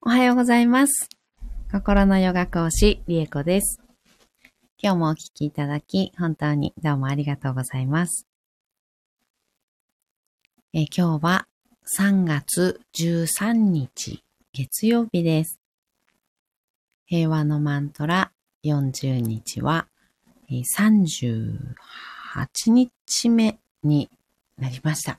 おはようございます。心のヨガ講師、リエコです。今日もお聞きいただき、本当にどうもありがとうございます。え今日は3月13日、月曜日です。平和のマントラ40日は、38日目になりました。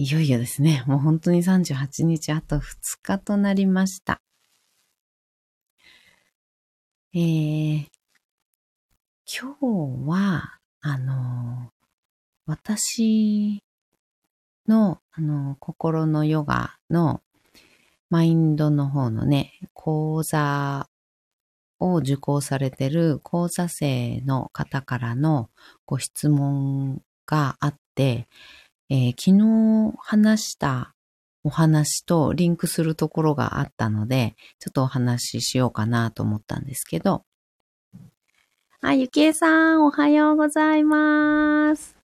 いよいよですね。もう本当に38日あと2日となりました。えー、今日は、あの、私の、あの、心のヨガのマインドの方のね、講座を受講されてる講座生の方からのご質問があって、えー昨日話したお話とリンクするところがあったので、ちょっとお話ししようかなと思ったんですけど。あ、ゆきえさん、おはようございます。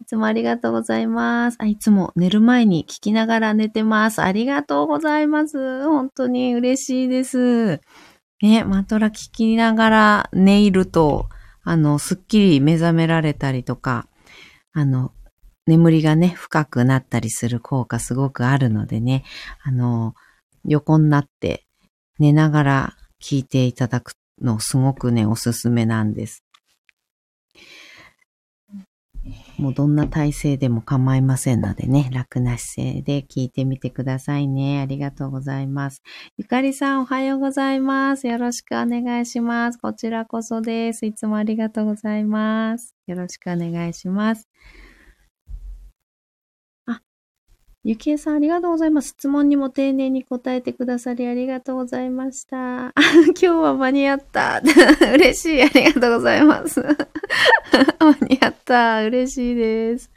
いつもありがとうございます。あ、いつも寝る前に聞きながら寝てます。ありがとうございます。本当に嬉しいです。ね、マトラ聞きながら寝いると、あの、すっきり目覚められたりとか、あの、眠りがね、深くなったりする効果すごくあるのでね、あの、横になって寝ながら聞いていただくのすごくね、おすすめなんです。もうどんな体勢でも構いませんのでね、楽な姿勢で聞いてみてくださいね。ありがとうございます。ゆかりさんおはようございます。よろしくお願いします。こちらこそです。いつもありがとうございます。よろしくお願いします。ゆきえさん、ありがとうございます。質問にも丁寧に答えてくださりありがとうございました。今日は間に合った。嬉しい。ありがとうございます。間に合った。嬉しいです。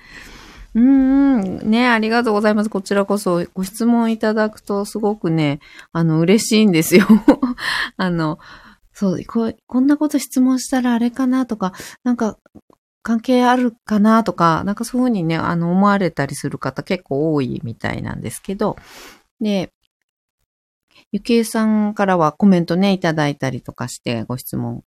うんうん。ね、ありがとうございます。こちらこそご質問いただくとすごくね、あの、嬉しいんですよ。あの、そうこう、こんなこと質問したらあれかなとか、なんか、関係あるかなとか、なんかそういうふうにね、あの、思われたりする方結構多いみたいなんですけど、で、ゆきえさんからはコメントね、いただいたりとかして、ご質問、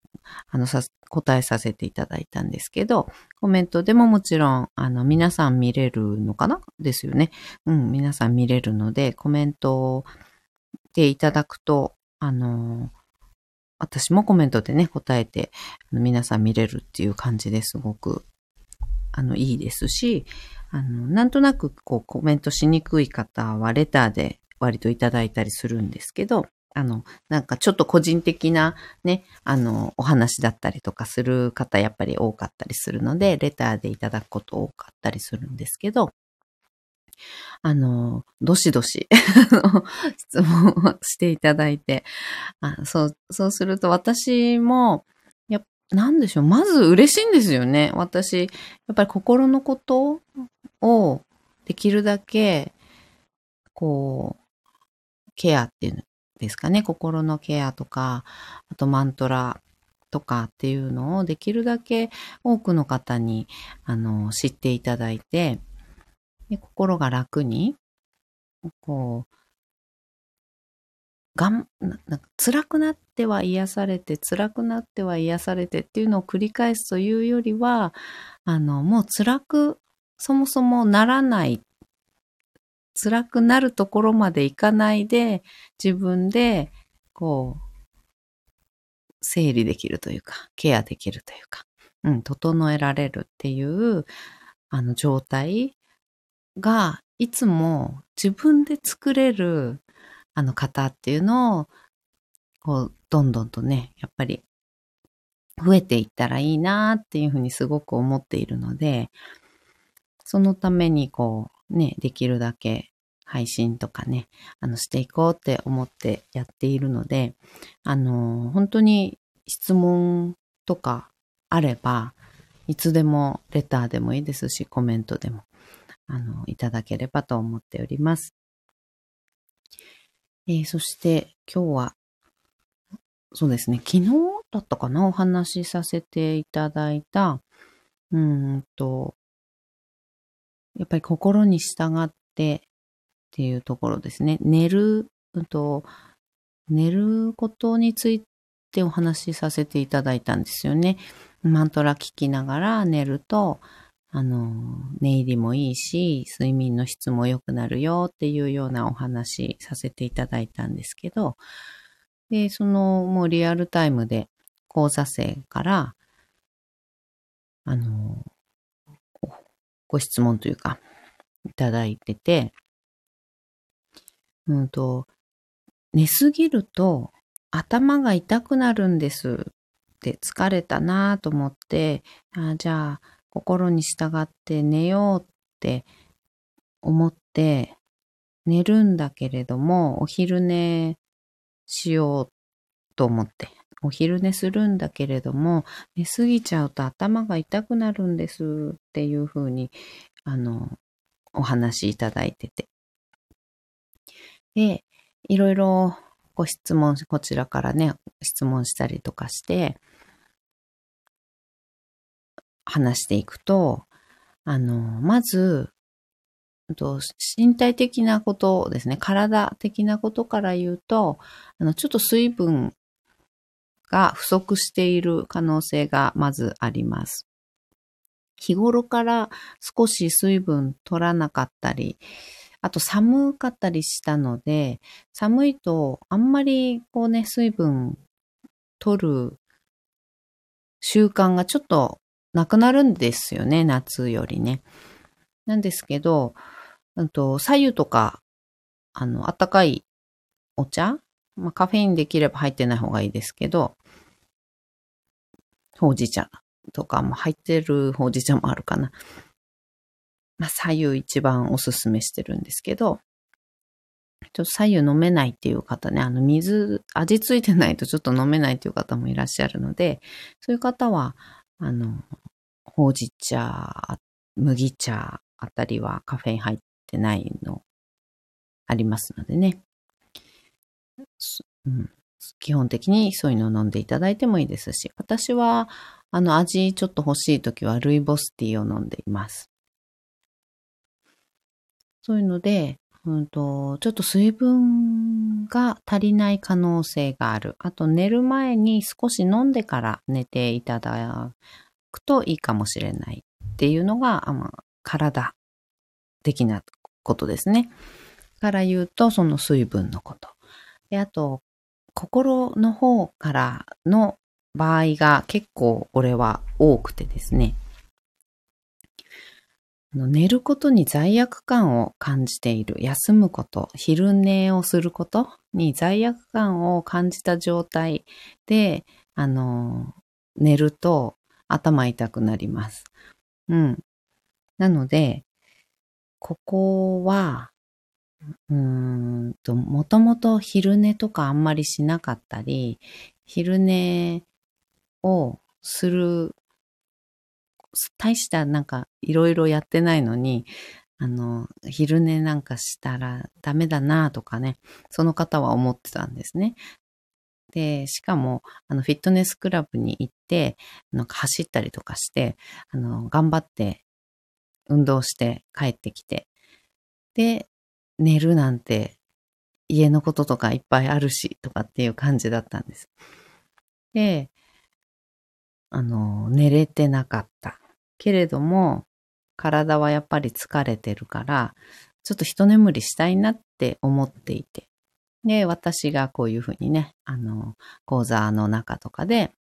あの、さ、答えさせていただいたんですけど、コメントでももちろん、あの、皆さん見れるのかな？ですよね。うん、皆さん見れるので、コメントでいただくと、あの、私もコメントでね、答えて、皆さん見れるっていう感じですごく、あの、いいですし、あの、なんとなく、こう、コメントしにくい方は、レターで割といただいたりするんですけど、あの、なんかちょっと個人的なね、あの、お話だったりとかする方、やっぱり多かったりするので、レターでいただくこと多かったりするんですけど、あの、どしどし、質問をしていただいて、あそう、そうすると私も、やなんでしょう、まず嬉しいんですよね。私、やっぱり心のことをできるだけ、こう、ケアっていうんですかね、心のケアとか、あとマントラとかっていうのをできるだけ多くの方に、あの、知っていただいて、で心が楽に、こう、がん、ななんか辛くなっては癒されて、辛くなっては癒されてっていうのを繰り返すというよりは、あの、もう辛く、そもそもならない、辛くなるところまでいかないで、自分で、こう、整理できるというか、ケアできるというか、うん、整えられるっていう、あの、状態が、いつも自分で作れる、あの方っていうのを、こう、どんどんとね、やっぱり、増えていったらいいなっていうふうにすごく思っているので、そのためにこう、ね、できるだけ配信とかね、あの、していこうって思ってやっているので、あの、本当に質問とかあれば、いつでもレターでもいいですし、コメントでも、あの、いただければと思っております。えーそして今日は、そうですね、昨日だったかな、お話しさせていただいた、うんと、やっぱり心に従っで、っていうところですね。寝る、うんと、寝ることについてお話しさせていただいたんですよね。マントラ聞きながら寝ると、あの、寝入りもいいし、睡眠の質も良くなるよっていうようなお話させていただいたんですけど、で、そのもうリアルタイムで講座生から、あの、ご質問というか、いただいてて、うんと、寝すぎると頭が痛くなるんですって疲れたなぁと思って、あじゃあ心に従って寝ようって思って寝るんだけれども、お昼寝しようと思って、お昼寝するんだけれども、寝すぎちゃうと頭が痛くなるんですっていうふうに、あの、お話いただいてて。で、いろいろご質問、こちらからね、質問したりとかして、話していくと、あの、まず、身体的なことですね、体的なことから言うと、あの、ちょっと水分が不足している可能性がまずあります。日頃から少し水分取らなかったり、あと寒かったりしたので、寒いとあんまりこうね、水分取る習慣がちょっとなくなるんですよね、夏よりね。なんですけど、うんと、左右とか、あの、あったかいお茶まあ、カフェインできれば入ってない方がいいですけど、ほうじ茶とかも入ってるほうじ茶もあるかな。まあ、左右一番おすすめしてるんですけど、ちょっと左右飲めないっていう方ね、あの水、味ついてないとちょっと飲めないっていう方もいらっしゃるので、そういう方は、あの、ほうじ茶、麦茶あたりはカフェイン入ってないのありますのでね。うん、基本的にそういうのを飲んでいただいてもいいですし、私は、あの、味ちょっと欲しいときはルイボスティーを飲んでいます。そういうので、うんと、ちょっと水分が足りない可能性がある。あと寝る前に少し飲んでから寝ていただくといいかもしれないっていうのが、まあ、体的なことですね。から言うと、その水分のこと。で、あと、心の方からの場合が結構俺は多くてですね。寝ることに罪悪感を感じている、休むこと、昼寝をすることに罪悪感を感じた状態で、あの、寝ると頭痛くなります。うん。なので、ここは、うーんと、もともと昼寝とかあんまりしなかったり、昼寝をする大したなんかいろいろやってないのに、あの、昼寝なんかしたらダメだなとかね、その方は思ってたんですね。で、しかも、あの、フィットネスクラブに行って、なんか走ったりとかして、あの、頑張って運動して帰ってきて、で、寝るなんて家のこととかいっぱいあるし、とかっていう感じだったんです。で、あの、寝れてなかった。けれども、体はやっぱり疲れてるから、ちょっと一眠りしたいなって思っていて。で、私がこういうふうにね、あの、講座の中とかで、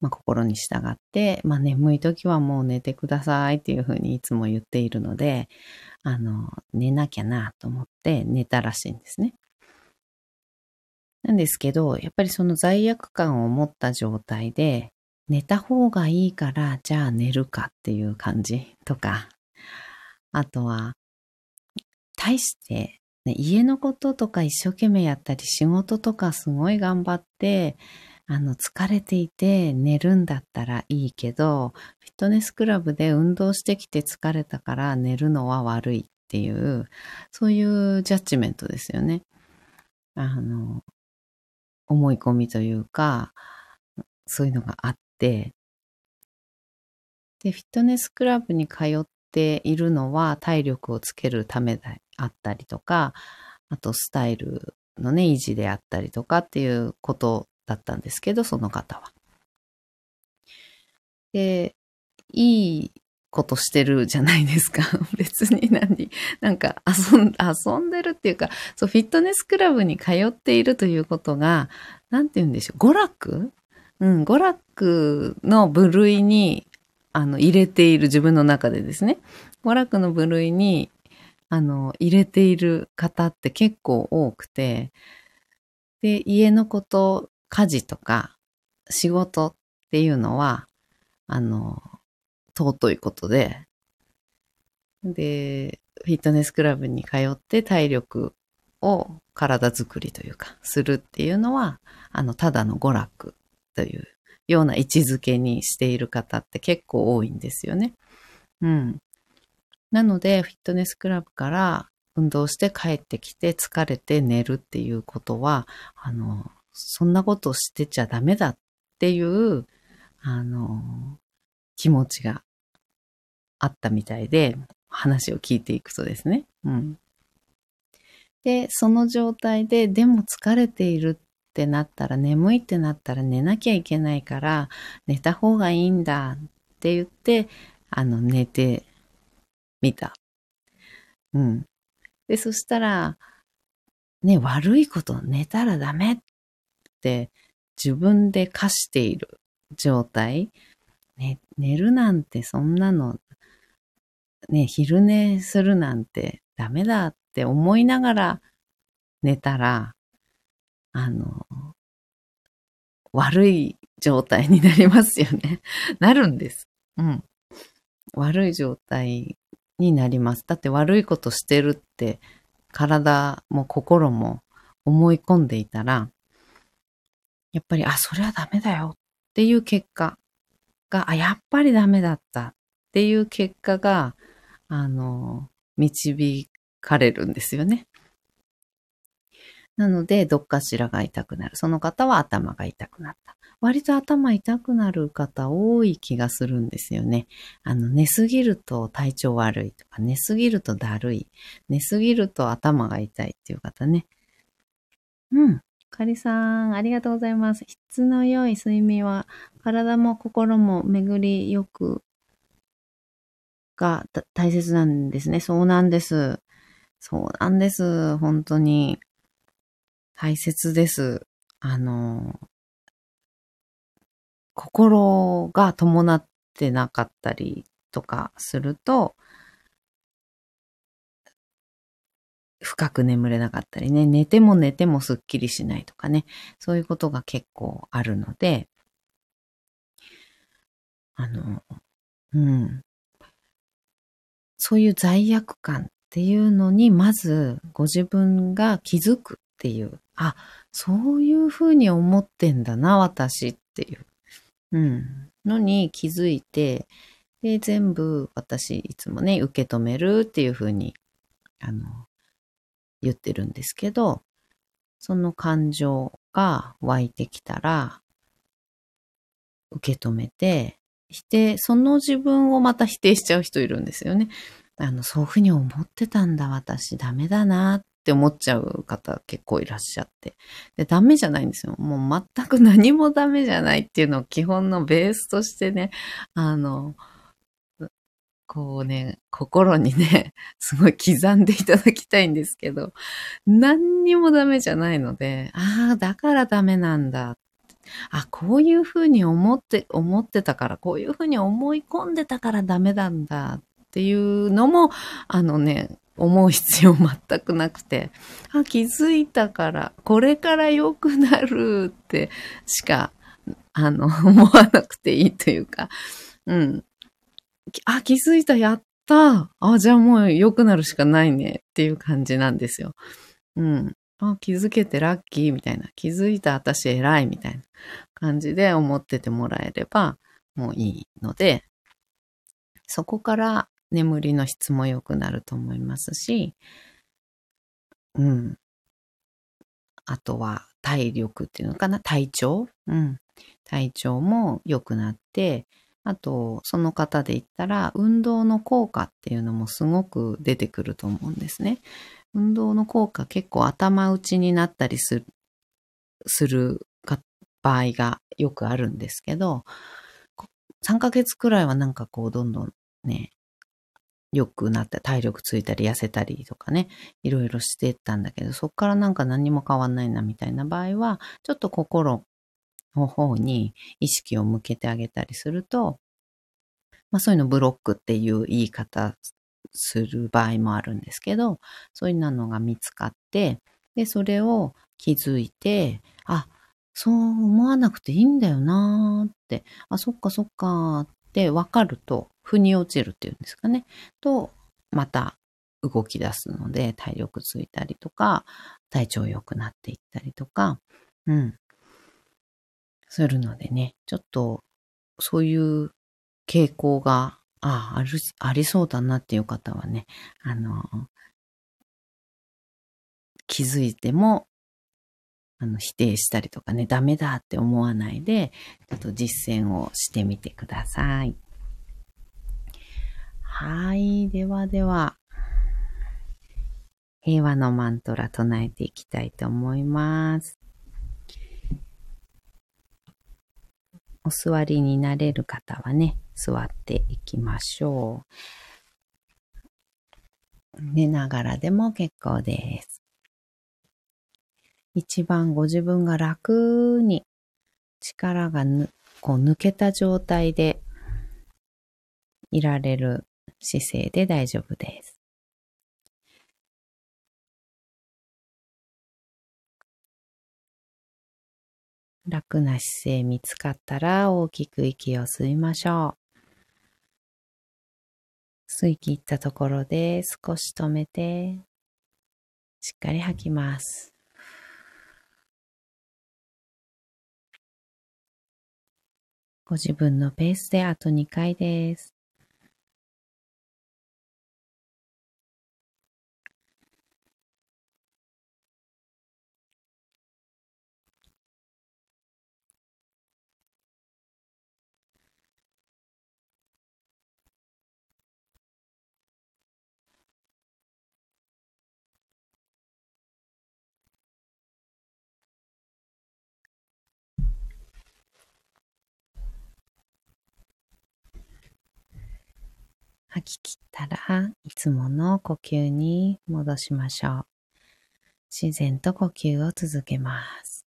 まあ、心に従って、まあ、眠い時はもう寝てくださいっていうふうにいつも言っているので、あの、寝なきゃなと思って寝たらしいんですね。なんですけど、やっぱりその罪悪感を持った状態で、寝た方がいいから、じゃあ寝るかっていう感じとか、あとは、対して、ね、家のこととか一生懸命やったり、仕事とかすごい頑張って、あの、疲れていて寝るんだったらいいけど、フィットネスクラブで運動してきて疲れたから寝るのは悪いっていう、そういうジャッジメントですよね。あの、思い込みというか、そういうのがあって、で、フィットネスクラブに通っているのは体力をつけるためであったりとか、あとスタイルのね、維持であったりとかっていうことだったんですけど、その方は。で、いいことしてるじゃないですか。別に何、なんか遊ん、遊んでるっていうか、そう、フィットネスクラブに通っているということが、なんて言うんでしょう、娯楽？うん、娯楽の部類に、あの、入れている自分の中でですね、娯楽の部類に、あの、入れている方って結構多くて、で、家のこと、家事とか仕事っていうのは、あの、尊いことで、で、フィットネスクラブに通って体力を体づくりというか、するっていうのは、あの、ただの娯楽というような位置づけにしている方って結構多いんですよね。うん。なので、フィットネスクラブから運動して帰ってきて疲れて寝るっていうことは、あの、そんなことしてちゃダメだっていう、あの、気持ちがあったみたいで、話を聞いていくとですね。うん。で、その状態で、でも疲れているってなったら、眠いってなったら寝なきゃいけないから、寝た方がいいんだって言って、あの、寝てみた。うん。で、そしたら、ね、悪いこと寝たらダメって自分で課している状態。ね、寝るなんてそんなの、ね、昼寝するなんてダメだって思いながら寝たら、あの、悪い状態になりますよね。なるんです。うん。悪い状態になります。だって悪いことしてるって体も心も思い込んでいたら、やっぱり、あ、それはダメだよっていう結果が、あ、やっぱりダメだったっていう結果が、あの、導かれるんですよね。なので、どっかしらが痛くなる。その方は頭が痛くなった。割と頭痛くなる方多い気がするんですよね。あの、寝すぎると体調悪いとか、寝すぎるとだるい、寝すぎると頭が痛いっていう方ね。うん。かりさん、ありがとうございます。質の良い睡眠は、体も心も巡りよくが大切なんですね。そうなんです。そうなんです。本当に。大切です。あの、心が伴ってなかったりとかすると、深く眠れなかったりね、寝ても寝てもすっきりしないとかね、そういうことが結構あるので、あの、うん。そういう罪悪感っていうのに、まずご自分が気づくっていう、あ、そういうふうに思ってんだな、私っていう、うん、のに気づいて、で、全部私いつもね、受け止めるっていうふうに、あの、言ってるんですけど、その感情が湧いてきたら、受け止めて、否定、その自分をまた否定しちゃう人いるんですよね。あの、そういうふうに思ってたんだ、私、ダメだなっって思っちゃう方結構いらっしゃって。で、ダメじゃないんですよ。もう全く何もダメじゃないっていうのを基本のベースとしてね、あの、こうね、心にね、すごい刻んでいただきたいんですけど、何にもダメじゃないので、ああ、だからダメなんだ。あ、こういうふうに思って、思ってたから、こういうふうに思い込んでたからダメなんだっていうのも、あのね、思う必要全くなくて、あ、気づいたから、これから良くなるってしか、あの、思わなくていいというか、うん。あ、気づいた、やったあ、じゃあもう良くなるしかないねっていう感じなんですよ。うん。あ、気づけてラッキーみたいな。気づいた私偉いみたいな感じで思っててもらえればもういいので、そこから眠りの質も良くなると思いますし、うん。あとは体力っていうのかな？体調？うん。体調も良くなって、あと、その方で言ったら、運動の効果っていうのもすごく出てくると思うんですね。運動の効果結構頭打ちになったりする、する場合がよくあるんですけど、3ヶ月くらいはなんかこうどんどんね、良くなって体力ついたり痩せたりとかね、いろいろしてったんだけど、そっからなんか何も変わんないなみたいな場合は、ちょっと心の方に意識を向けてあげたりすると、まあそういうのブロックっていう言い方する場合もあるんですけど、そういうのが見つかって、で、それを気づいて、あ、そう思わなくていいんだよなーって、あ、そっかそっかって分かると、腑に落ちるっていうんですかね。と、また動き出すので、体力ついたりとか、体調良くなっていったりとか、うん。するのでね、ちょっと、そういう傾向が、ああ、ある、ありそうだなっていう方はね、あの、気づいてもあの、否定したりとかね、ダメだって思わないで、ちょっと実践をしてみてください。はい。ではでは、平和のマントラ唱えていきたいと思います。お座りになれる方はね、座っていきましょう。寝ながらでも結構です。一番ご自分が楽に力がぬこう抜けた状態でいられる姿勢で大丈夫です。楽な姿勢見つかったら大きく息を吸いましょう。吸い切ったところで少し止めて、しっかり吐きます。ご自分のペースであと2回です。吐き切ったらいつもの呼吸に戻しましょう。自然と呼吸を続けます。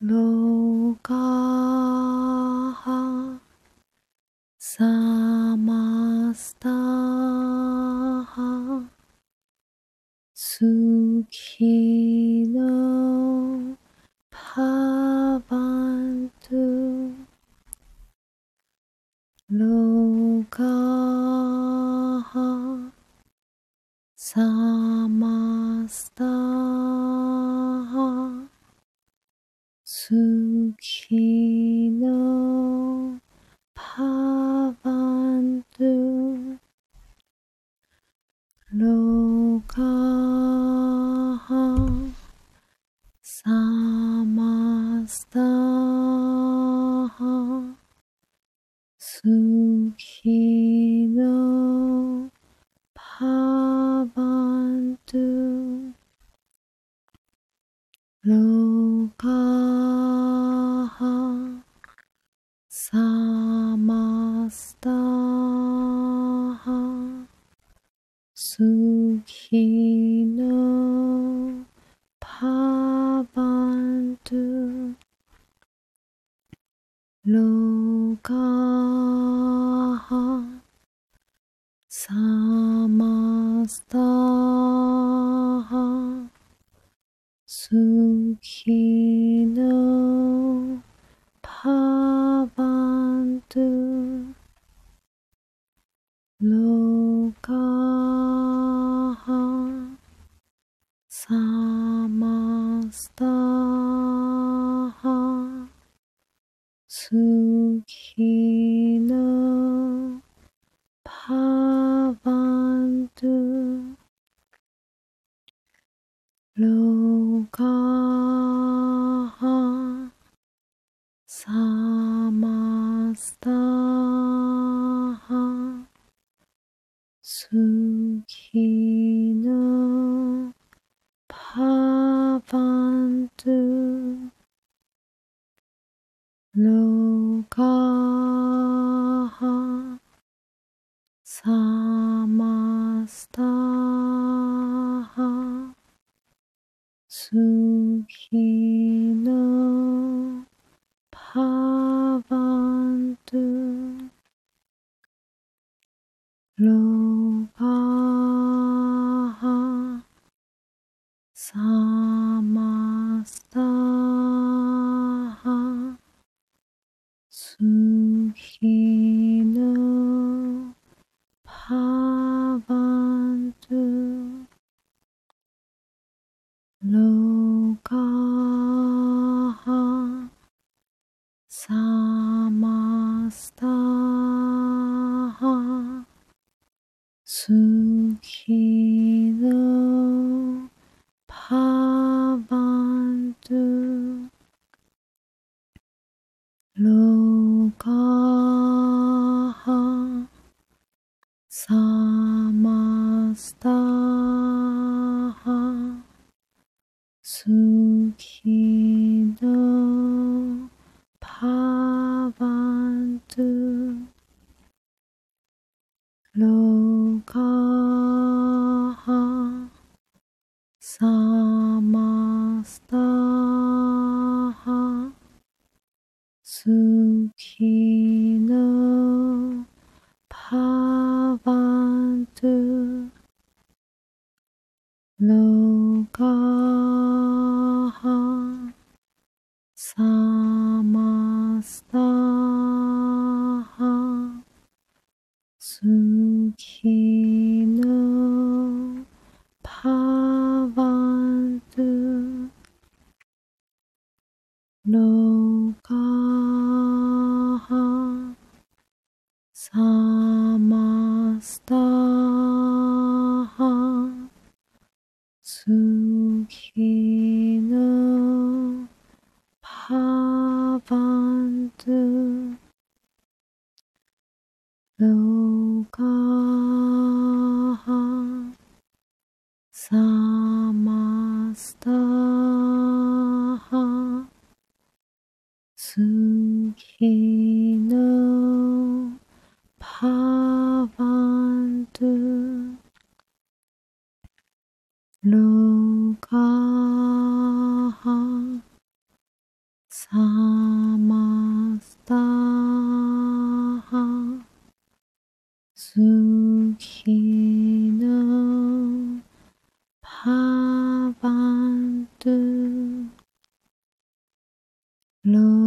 ローカハ Suki. 好き。Lo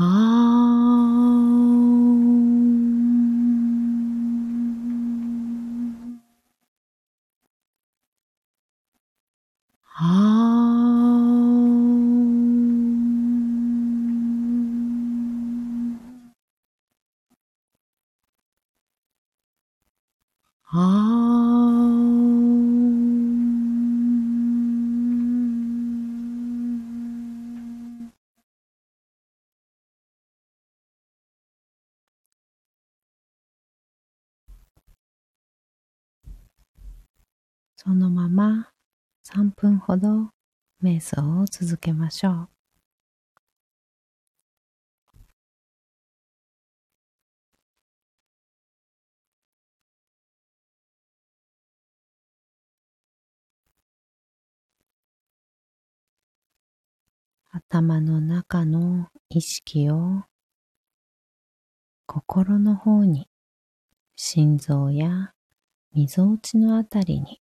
あそのまま3分ほど瞑想を続けましょう。頭の中の意識を心の方に心臓やみぞおちのあたりに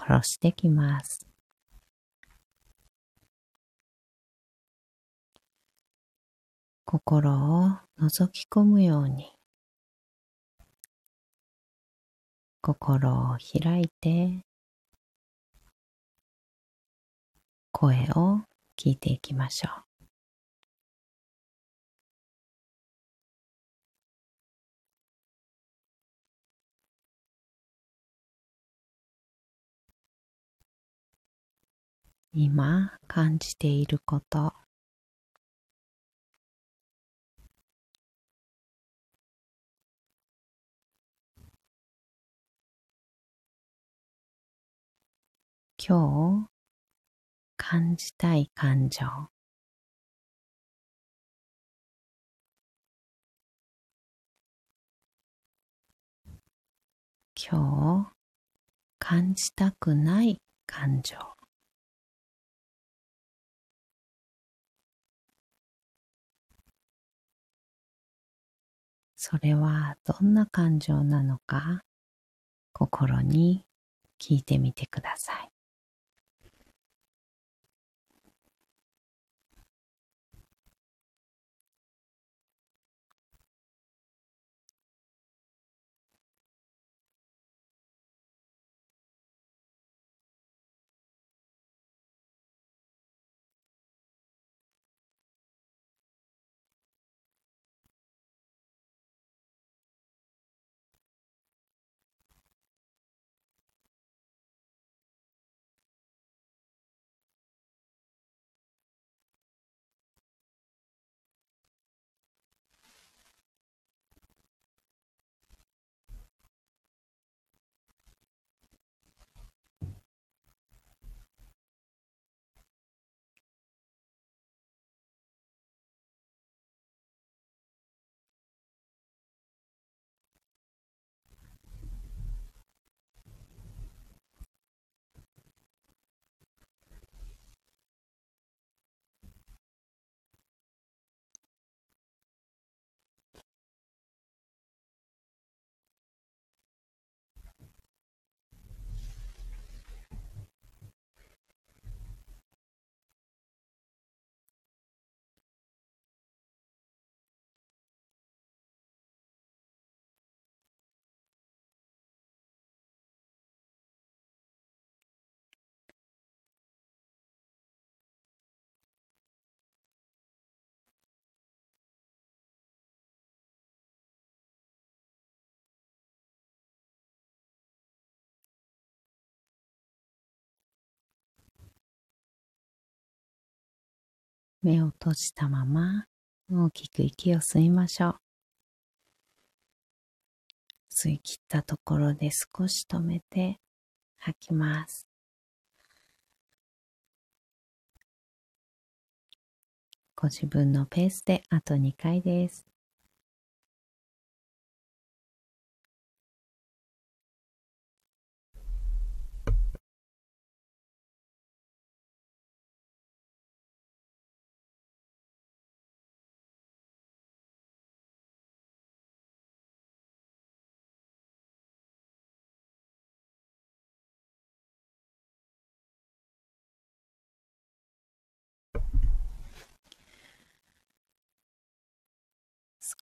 下ろしてきます。心を覗き込むように心を開いて声を聞いていきましょう。今感じていること。今日感じたい感情。今日感じたくない感情。それはどんな感情なのか心に聞いてみてください。目を閉じたまま大きく息を吸いましょう。吸い切ったところで少し止めて吐きます。ご自分のペースであと2回です。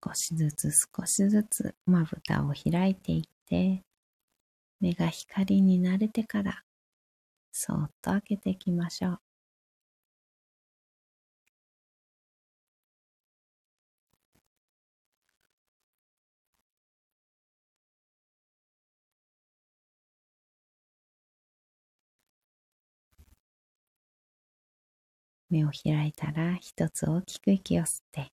少しずつ少しずつまぶたを開いていって、目が光に慣れてから、そっと開けていきましょう。目を開いたら一つ大きく息を吸って、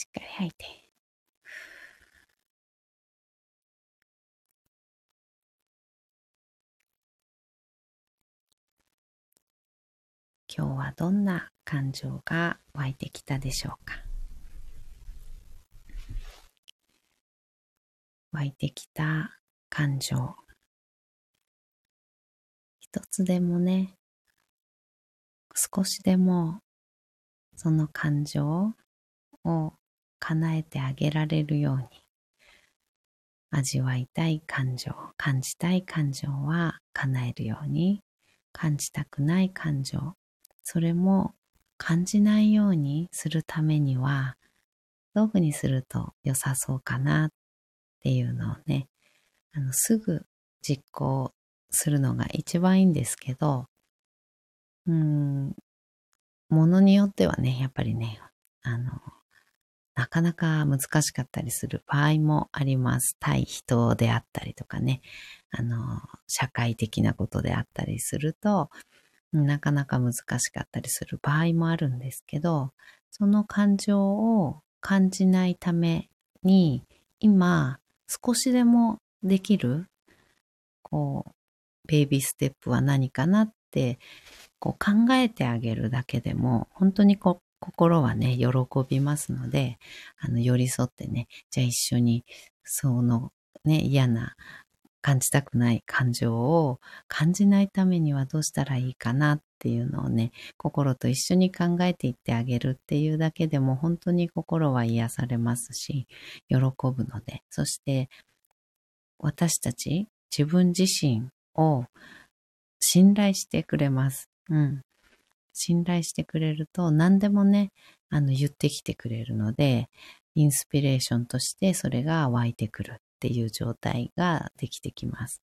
しっかり吐いて。今日はどんな感情が湧いてきたでしょうか？湧いてきた感情一つでもね少しでもその感情を叶えてあげられるように。味わいたい感情感じたい感情は叶えるように。感じたくない感情それも感じないようにするためにはどういうふうにすると良さそうかなっていうのをねあのすぐ実行するのが一番いいんですけどうんものによってはねやっぱりねあのなかなか難しかったりする場合もあります。対人であったりとかね、あの、社会的なことであったりすると、なかなか難しかったりする場合もあるんですけど、その感情を感じないために、今、少しでもできる、こう、ベイビーステップは何かなって、こう考えてあげるだけでも、本当にこ心はね、喜びますので、あの、寄り添ってね、じゃあ一緒に、そのね、嫌な、感じたくない感情を感じないためにはどうしたらいいかなっていうのをね、心と一緒に考えていってあげるっていうだけでも本当に心は癒されますし、喜ぶので、そして私たち自分自身を信頼してくれます。うん。信頼してくれると何でもね、あの言ってきてくれるので、インスピレーションとしてそれが湧いてくるっていう状態ができてきます。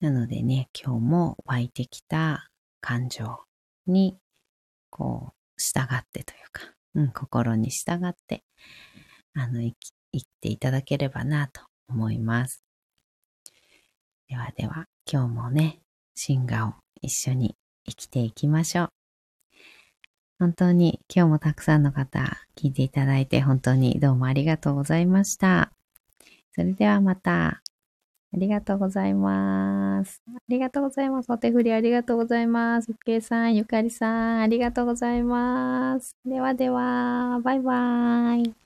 なのでね、今日も湧いてきた感情に、こう、従ってというか、うん、心に従って、あの、生き、生きていただければなと思います。ではでは、今日もね、シンガを一緒に生きていきましょう。本当に今日もたくさんの方聞いていただいて本当にどうもありがとうございました。それではまた。ありがとうございます。ありがとうございます。お手振りありがとうございます。けいさん、ゆかりさん、ありがとうございます。ではでは、バイバーイ。